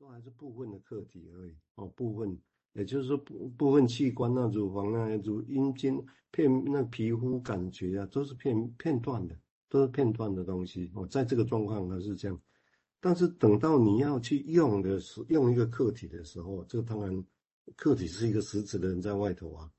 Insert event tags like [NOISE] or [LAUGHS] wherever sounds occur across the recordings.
都还是部分的客体而已哦，部分，也就是说部部分器官啊，乳房啊，乳阴茎片那皮肤感觉啊，都是片片段的，都是片段的东西哦，在这个状况它是这样，但是等到你要去用的时，用一个客体的时候，这个当然客体是一个实质的人在外头啊，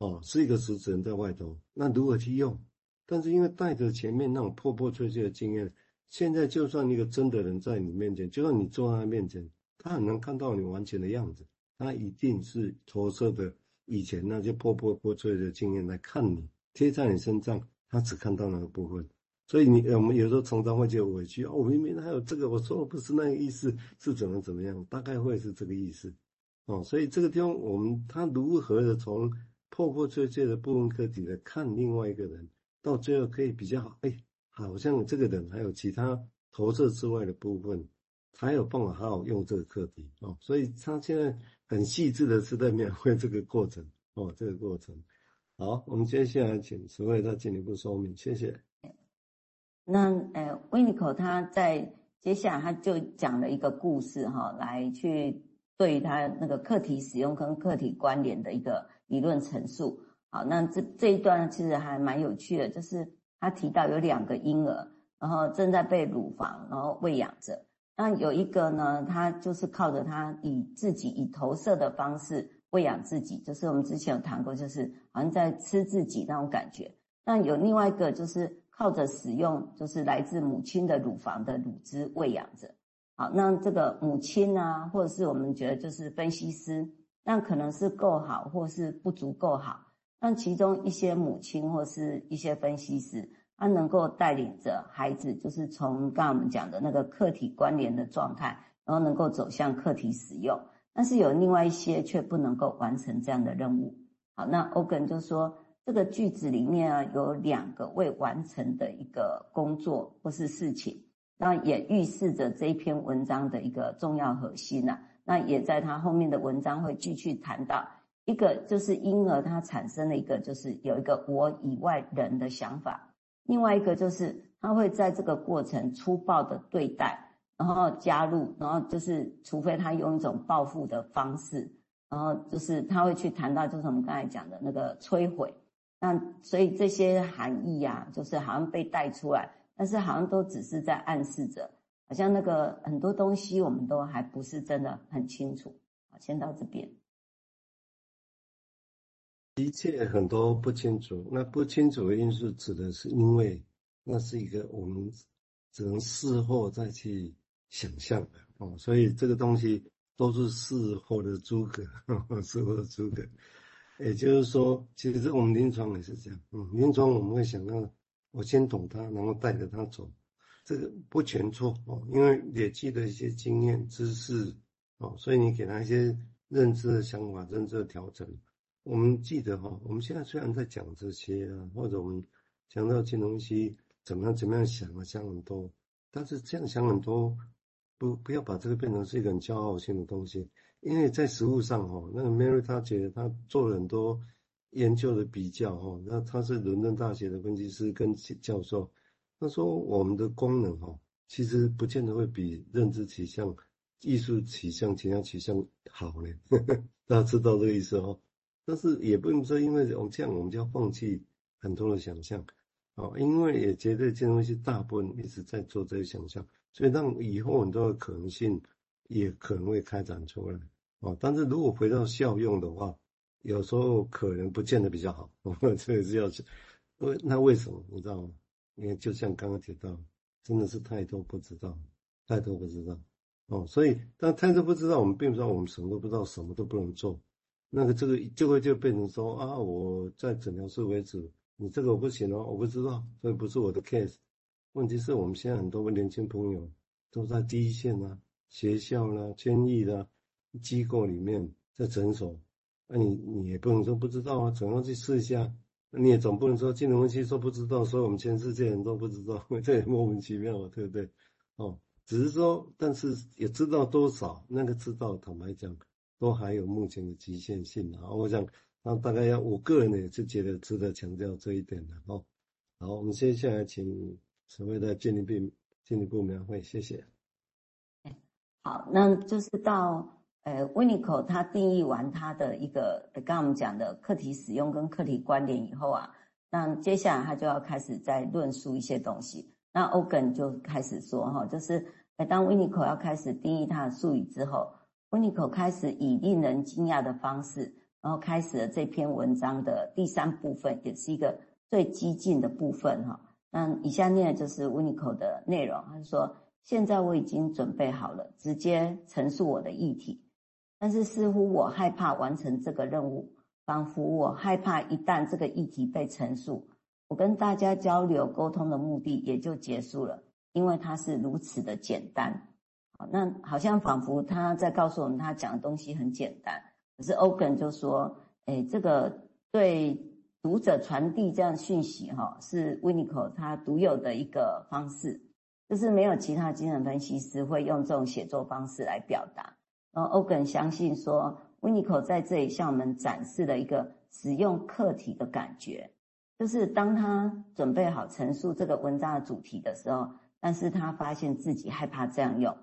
哦，是一个实质人在外头，那如何去用？但是因为带着前面那种破破碎碎的经验，现在就算一个真的人在你面前，就算你坐在他面前。他很能看到你完全的样子，他一定是投射的以前那些破破破碎的经验来看你，贴在你身上，他只看到那个部分。所以你我们有时候常常会觉得委屈哦，我明明还有这个，我说的不是那个意思，是怎么怎么样，大概会是这个意思哦。所以这个地方我们他如何的从破破碎碎的部分客体来看另外一个人，到最后可以比较好，哎，好像这个人还有其他投射之外的部分。才有办法好好用这个课题哦，所以他现在很细致的是在描绘这个过程哦，这个过程。好，我们接下来请慈惠再进一步说明，谢谢。那呃，维尼口他在接下来他就讲了一个故事哈，来去对于他那个课题使用跟课题关联的一个理论陈述。好，那这这一段其实还蛮有趣的，就是他提到有两个婴儿，然后正在被乳房然后喂养着。那有一个呢，他就是靠着他以自己以投射的方式喂养自己，就是我们之前有谈过，就是好像在吃自己那种感觉。那有另外一个就是靠着使用，就是来自母亲的乳房的乳汁喂养着。好，那这个母亲啊，或者是我们觉得就是分析师，那可能是够好，或是不足够好。那其中一些母亲或是一些分析师。他能够带领着孩子，就是从刚刚我们讲的那个客体关联的状态，然后能够走向客体使用。但是有另外一些却不能够完成这样的任务。好，那欧根就说，这个句子里面啊有两个未完成的一个工作或是事情，那也预示着这一篇文章的一个重要核心呐、啊。那也在他后面的文章会继续谈到一个，就是婴儿他产生了一个，就是有一个我以外人的想法。另外一个就是他会在这个过程粗暴的对待，然后加入，然后就是除非他用一种报复的方式，然后就是他会去谈到就是我们刚才讲的那个摧毁。那所以这些含义啊，就是好像被带出来，但是好像都只是在暗示着，好像那个很多东西我们都还不是真的很清楚。好，先到这边。一切很多不清楚，那不清楚的因素指的是因为那是一个我们只能事后再去想象的哦，所以这个东西都是事后的诸葛，[LAUGHS] 事后的诸葛。也就是说，其实我们临床也是这样，嗯，临床我们会想到我先懂他，然后带着他走，这个不全错哦，因为累积的一些经验知识哦，所以你给他一些认知的想法、认知的调整。我们记得哈，我们现在虽然在讲这些啊，或者我们讲到金融西怎么样怎么样想啊，想很多，但是这样想很多，不不要把这个变成是一个很骄傲性的东西，因为在实务上哈，那个 Mary 他觉得他做了很多研究的比较哈，那他是伦敦大学的分析师跟教授，他说我们的功能哈，其实不见得会比认知取向、艺术取向、其他取向好呢，[LAUGHS] 大家知道这个意思哦。但是也不能说，因为我们这样，我们就要放弃很多的想象，哦，因为也觉得这东西大部分一直在做这些想象，所以让以后很多的可能性也可能会开展出来，哦，但是如果回到效用的话，有时候可能不见得比较好，[LAUGHS] 这也是要去，为那为什么你知道吗？因为就像刚刚提到，真的是太多不知道，太多不知道，哦，所以但太多不知道，我们并不知道我们什么都不知道，什么都不能做。那个这个就会就变成说啊，我在诊疗室为止，你这个我不行哦，我不知道，所以不是我的 case。问题是我们现在很多年轻朋友都在第一线啊，学校啦、啊、监狱啦、机构里面，在诊所，那、你你也不能说不知道啊，总要去试一下。你也总不能说金融分析说不知道，所以我们全世界人都不知道，这也莫名其妙啊，对不对？哦，只是说，但是也知道多少，那个知道，坦白讲。都还有目前的局限性啊，我想，那大概要，我个人呢也是觉得值得强调这一点的哦。好，我们接下来请所谓的进一步进一步描绘，谢谢。好，那就是到呃，Winiko 他定义完他的一个刚刚我们讲的课题使用跟课题关联以后啊，那接下来他就要开始在论述一些东西。那 Ogen 就开始说哈，就是，当 Winiko 要开始定义他的术语之后 Unico 开始以令人惊讶的方式，然后开始了这篇文章的第三部分，也是一个最激进的部分哈。那以下念的就是 Unico 的内容，他说。现在我已经准备好了，直接陈述我的议题，但是似乎我害怕完成这个任务，仿佛我害怕一旦这个议题被陈述，我跟大家交流沟通的目的也就结束了，因为它是如此的简单。那好像仿佛他在告诉我们，他讲的东西很简单。可是 Ogen 就说，诶，这个对读者传递这样讯息，哈，是 Winiko 他独有的一个方式。就是没有其他精神分析师会用这种写作方式来表达。然后欧根相信说 Winiko 在这里向我们展示了一个使用课题的感觉，就是当他准备好陈述这个文章的主题的时候，但是他发现自己害怕这样用，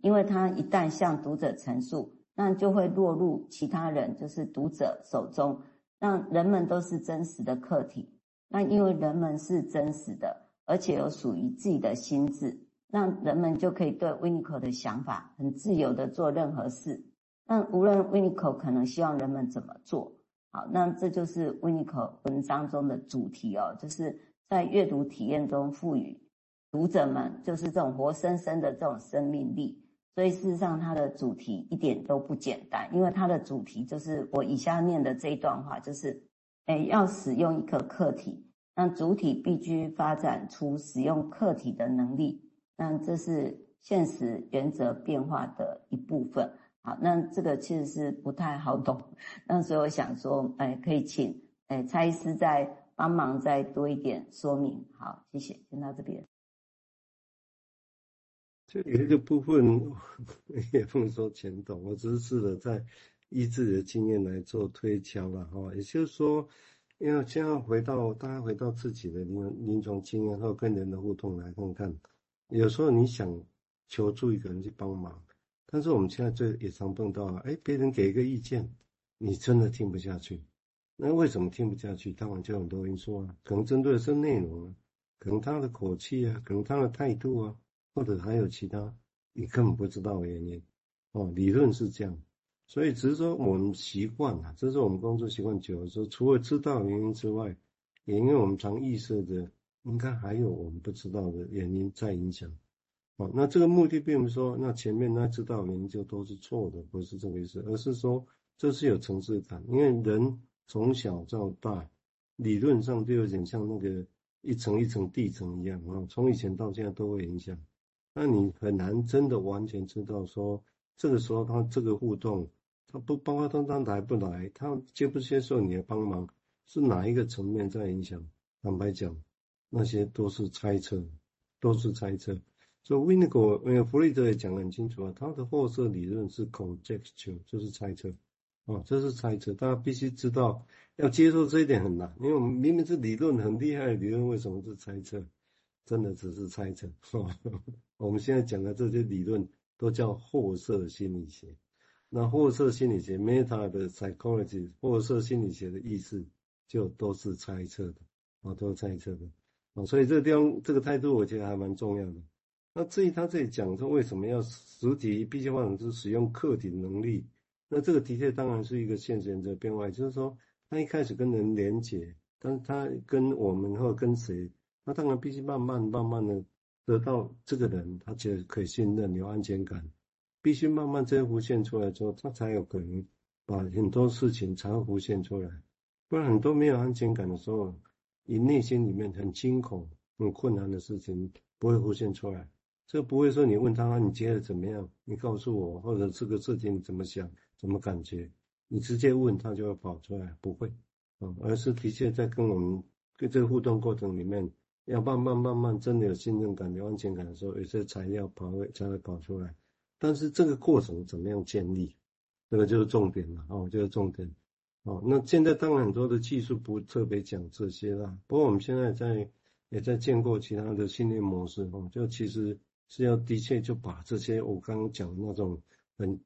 因为他一旦向读者陈述，那就会落入其他人，就是读者手中，让人们都是真实的客体。那因为人们是真实的。而且有属于自己的心智，那人们就可以对 Winnico 的想法很自由的做任何事。那无论 Winnico 可能希望人们怎么做，好，那这就是 Winnico 文章中的主题哦，就是在阅读体验中赋予读者们就是这种活生生的这种生命力。所以事实上，它的主题一点都不简单，因为它的主题就是我以下念的这一段话，就是，诶，要使用一个客体。那主体必须发展出使用客体的能力，那这是现实原则变化的一部分。好，那这个其实是不太好懂，那所以我想说，哎，可以请哎蔡医师再帮忙再多一点说明。好，谢谢，先到这边。这有一个部分 [LAUGHS] 也不能说全懂，我只是试着在依自己的经验来做推敲了哈，也就是说。因为现在回到大家回到自己的临临床经验或跟人的互动来看看，有时候你想求助一个人去帮忙，但是我们现在这也常碰到啊，哎，别人给一个意见，你真的听不下去。那为什么听不下去？当然就很多因素啊，可能针对的是内容啊，可能他的口气啊，可能他的态度啊，或者还有其他你根本不知道的原因。哦，理论是这样。所以只是说我们习惯了，这是我们工作习惯久了，说除了知道原因之外，也因为我们常预设的，应该还有我们不知道的原因在影响。哦，那这个目的并不是说，那前面那知道原因就都是错的，不是这个意思，而是说这是有层次感，因为人从小到大，理论上就有点像那个一层一层地层一样啊，从以前到现在都会影响。那你很难真的完全知道说，这个时候他这个互动。他不包括他当来不来，他接不接受你的帮忙，是哪一个层面在影响？坦白讲，那些都是猜测，都是猜测。所以 Winnicott，呃，弗雷德也讲得很清楚啊，他的后设理论是 conjecture，就是猜测，哦，这是猜测。大家必须知道，要接受这一点很难，因为我们明明是理论很厉害的理论，为什么是猜测？真的只是猜测。[LAUGHS] 我们现在讲的这些理论都叫货色心理学。那货色心理学 （meta 的 psychology） 货色心理学的意思就都是猜测的，啊，都是猜测的，啊，所以这个地方这个态度我觉得还蛮重要的。那至于他这里讲说为什么要实体必须换成是使用客体能力，那这个的确当然是一个现实原则变化，就是说他一开始跟人连结，但是他跟我们或跟谁，他当然必须慢慢慢慢的得到这个人，他觉得可以信任，有安全感。必须慢慢这浮现出来之后，他才有可能把很多事情才会浮现出来。不然很多没有安全感的时候，你内心里面很惊恐、很困难的事情不会浮现出来。这不会说你问他你觉得怎么样，你告诉我，或者这个事情你怎么想、怎么感觉，你直接问他就会跑出来，不会，嗯，而是的确在跟我们跟这个互动过程里面，要慢慢慢慢真的有信任感、有安全感的时候，有些材料跑会才会跑出来。但是这个过程怎么样建立，这个就是重点了哦，就是重点哦。那现在当然很多的技术不特别讲这些啦，不过我们现在在也在建构其他的训练模式哦，就其实是要的确就把这些我刚刚讲的那种很